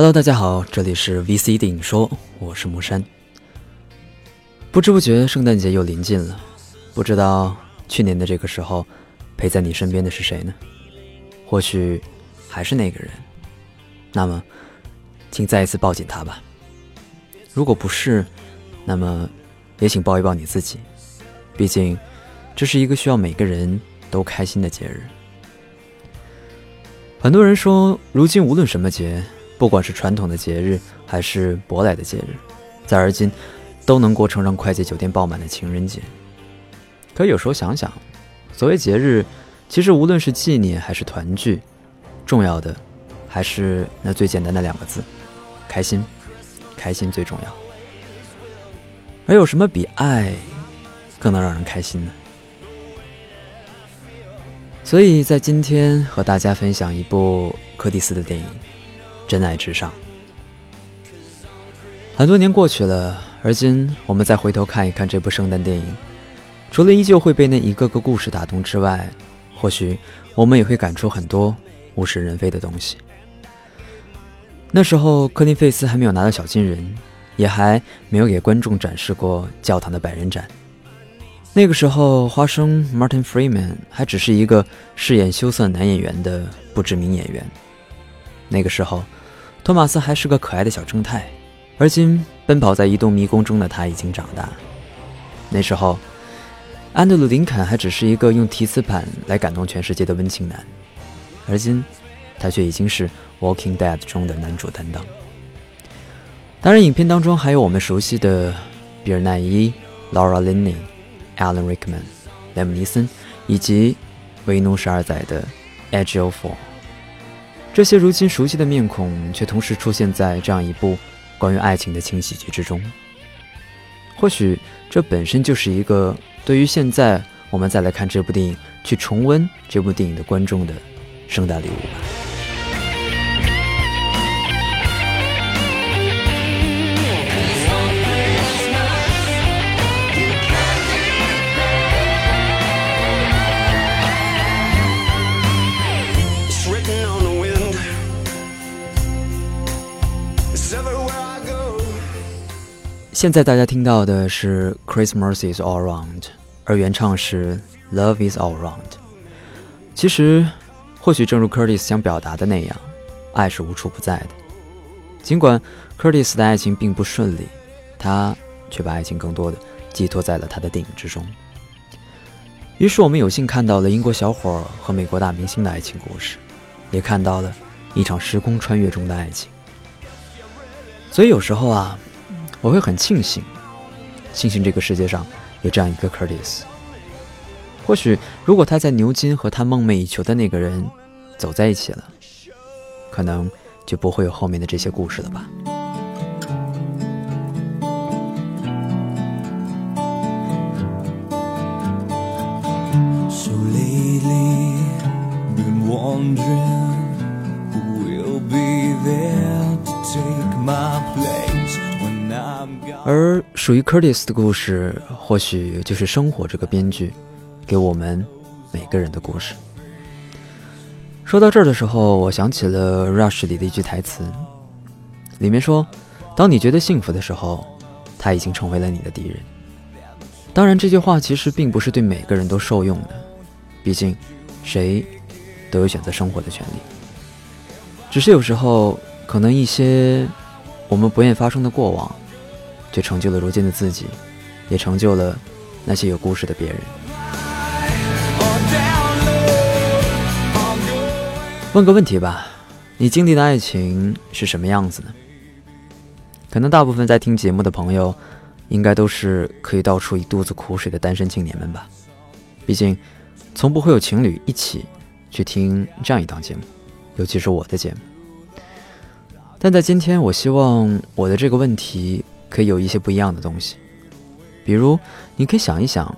Hello，大家好，这里是 VC 电影说，我是木山。不知不觉，圣诞节又临近了，不知道去年的这个时候，陪在你身边的是谁呢？或许还是那个人。那么，请再一次抱紧他吧。如果不是，那么也请抱一抱你自己。毕竟，这是一个需要每个人都开心的节日。很多人说，如今无论什么节。不管是传统的节日，还是舶来的节日，在而今都能过成让快捷酒店爆满的情人节。可有时候想想，所谓节日，其实无论是纪念还是团聚，重要的还是那最简单的两个字：开心。开心最重要。而有什么比爱更能让人开心呢？所以在今天和大家分享一部柯蒂斯的电影。真爱至上。很多年过去了，而今我们再回头看一看这部圣诞电影，除了依旧会被那一个个故事打动之外，或许我们也会感触很多物是人非的东西。那时候，科林·费斯还没有拿到小金人，也还没有给观众展示过教堂的百人斩。那个时候，花生 Martin Freeman 还只是一个饰演羞涩男演员的不知名演员。那个时候。托马斯还是个可爱的小正太，而今奔跑在一栋迷宫中的他已经长大。那时候，安德鲁·林肯还只是一个用提词板来感动全世界的温情男，而今，他却已经是《Walking Dead》中的男主担当。当然，影片当中还有我们熟悉的比尔·奈伊、Laura Linney、Alan Rickman、莱姆·尼森，以及为奴十二载的 Edge of Four。这些如今熟悉的面孔，却同时出现在这样一部关于爱情的轻喜剧之中。或许这本身就是一个对于现在我们再来看这部电影、去重温这部电影的观众的盛大礼物吧。现在大家听到的是《Christmas Is All Around》，而原唱是《Love Is All Around》。其实，或许正如 Curtis 想表达的那样，爱是无处不在的。尽管 Curtis 的爱情并不顺利，他却把爱情更多的寄托在了他的电影之中。于是，我们有幸看到了英国小伙和美国大明星的爱情故事，也看到了一场时空穿越中的爱情。所以，有时候啊。我会很庆幸，庆幸这个世界上有这样一个 Curtis。或许，如果他在牛津和他梦寐以求的那个人走在一起了，可能就不会有后面的这些故事了吧。而属于 Curtis 的故事，或许就是生活这个编剧给我们每个人的故事。说到这儿的时候，我想起了《Rush》里的一句台词，里面说：“当你觉得幸福的时候，他已经成为了你的敌人。”当然，这句话其实并不是对每个人都受用的，毕竟谁都有选择生活的权利。只是有时候，可能一些我们不愿发生的过往。却成就了如今的自己，也成就了那些有故事的别人。问个问题吧，你经历的爱情是什么样子呢？可能大部分在听节目的朋友，应该都是可以倒出一肚子苦水的单身青年们吧？毕竟，从不会有情侣一起去听这样一档节目，尤其是我的节目。但在今天，我希望我的这个问题。可以有一些不一样的东西，比如，你可以想一想，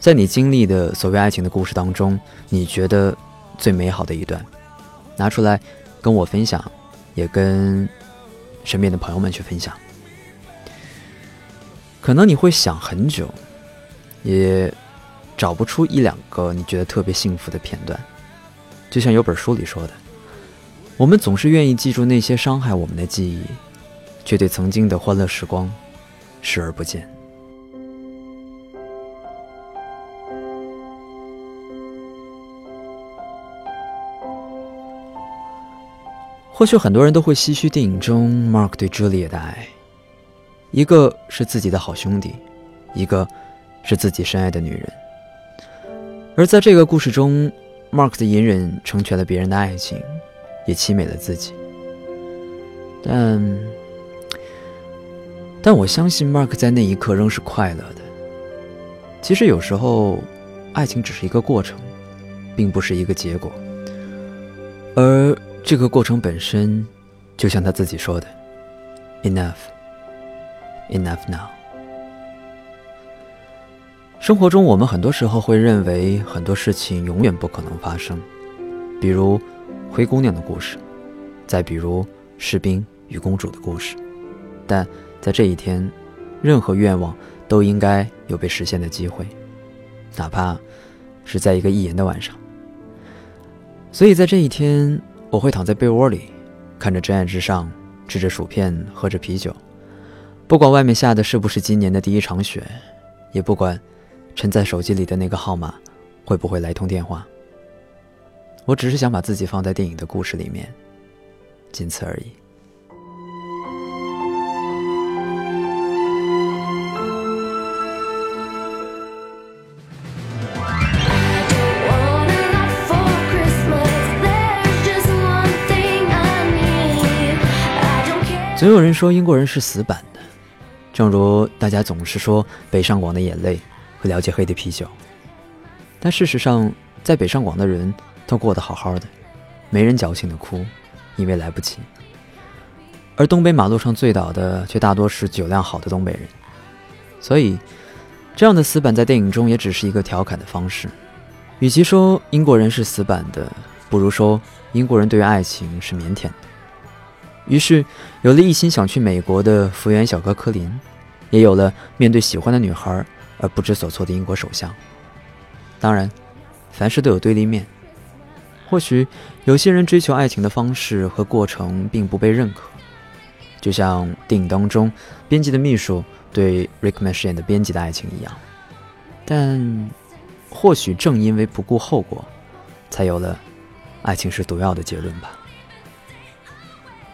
在你经历的所谓爱情的故事当中，你觉得最美好的一段，拿出来跟我分享，也跟身边的朋友们去分享。可能你会想很久，也找不出一两个你觉得特别幸福的片段，就像有本书里说的，我们总是愿意记住那些伤害我们的记忆，却对曾经的欢乐时光视而不见。或许很多人都会唏嘘电影中 Mark 对 Julia 的爱，一个是自己的好兄弟，一个是自己深爱的女人。而在这个故事中，Mark 的隐忍成全了别人的爱情，也凄美了自己。但，但我相信 Mark 在那一刻仍是快乐的。其实有时候，爱情只是一个过程，并不是一个结果，而。这个过程本身，就像他自己说的：“Enough, enough now。”生活中，我们很多时候会认为很多事情永远不可能发生，比如灰姑娘的故事，再比如士兵与公主的故事。但在这一天，任何愿望都应该有被实现的机会，哪怕是在一个一言的晚上。所以在这一天。我会躺在被窝里，看着真爱至上，吃着薯片，喝着啤酒，不管外面下的是不是今年的第一场雪，也不管沉在手机里的那个号码会不会来通电话。我只是想把自己放在电影的故事里面，仅此而已。总有人说英国人是死板的，正如大家总是说北上广的眼泪会了解黑的啤酒。但事实上，在北上广的人都过得好好的，没人矫情的哭，因为来不及。而东北马路上醉倒的却大多是酒量好的东北人。所以，这样的死板在电影中也只是一个调侃的方式。与其说英国人是死板的，不如说英国人对于爱情是腼腆的。于是，有了一心想去美国的福原小哥科林，也有了面对喜欢的女孩而不知所措的英国首相。当然，凡事都有对立面。或许有些人追求爱情的方式和过程并不被认可，就像电影当中编辑的秘书对 Rickman 饰演的编辑的爱情一样。但，或许正因为不顾后果，才有了“爱情是毒药”的结论吧。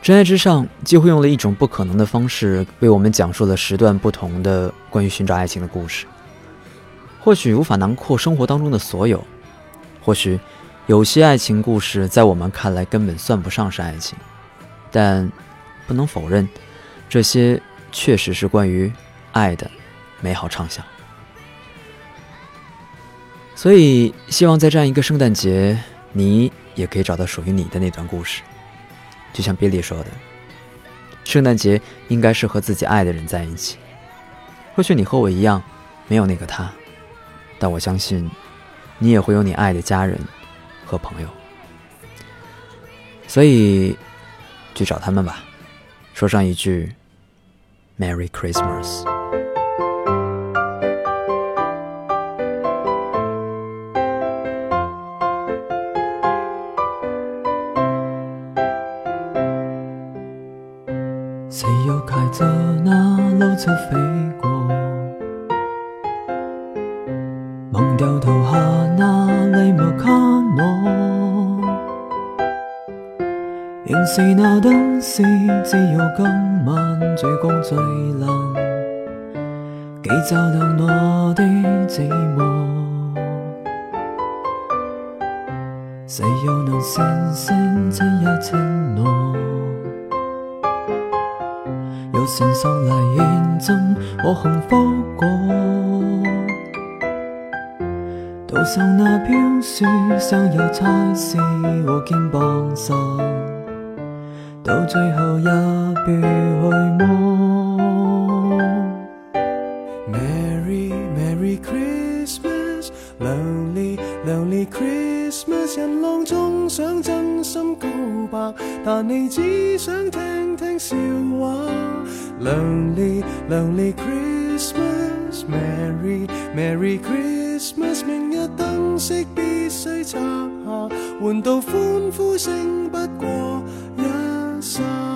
真爱之上几乎用了一种不可能的方式，为我们讲述了十段不同的关于寻找爱情的故事。或许无法囊括生活当中的所有，或许有些爱情故事在我们看来根本算不上是爱情，但不能否认，这些确实是关于爱的美好畅想。所以，希望在这样一个圣诞节，你也可以找到属于你的那段故事。就像 Billy 说的，圣诞节应该是和自己爱的人在一起。或许你和我一样，没有那个他，但我相信，你也会有你爱的家人和朋友。所以，去找他们吧，说上一句 “Merry Christmas”。飞过，忘掉头下那礼物卡诺，仍是那灯饰，只有今晚最光最蓝，既照亮我的寂寞，谁又能声声亲一亲我？有线索来验证我幸福过，途上那飘雪上有彩丝和肩膀上，到最后也别去摸。Merry Merry Christmas, Lonely Lonely Christmas，人浪中想真心告白，但你只想听听笑话。Lonely, lonely Christmas, Merry, Merry Christmas。明日灯饰必须拆下，换到欢呼声不过一刹。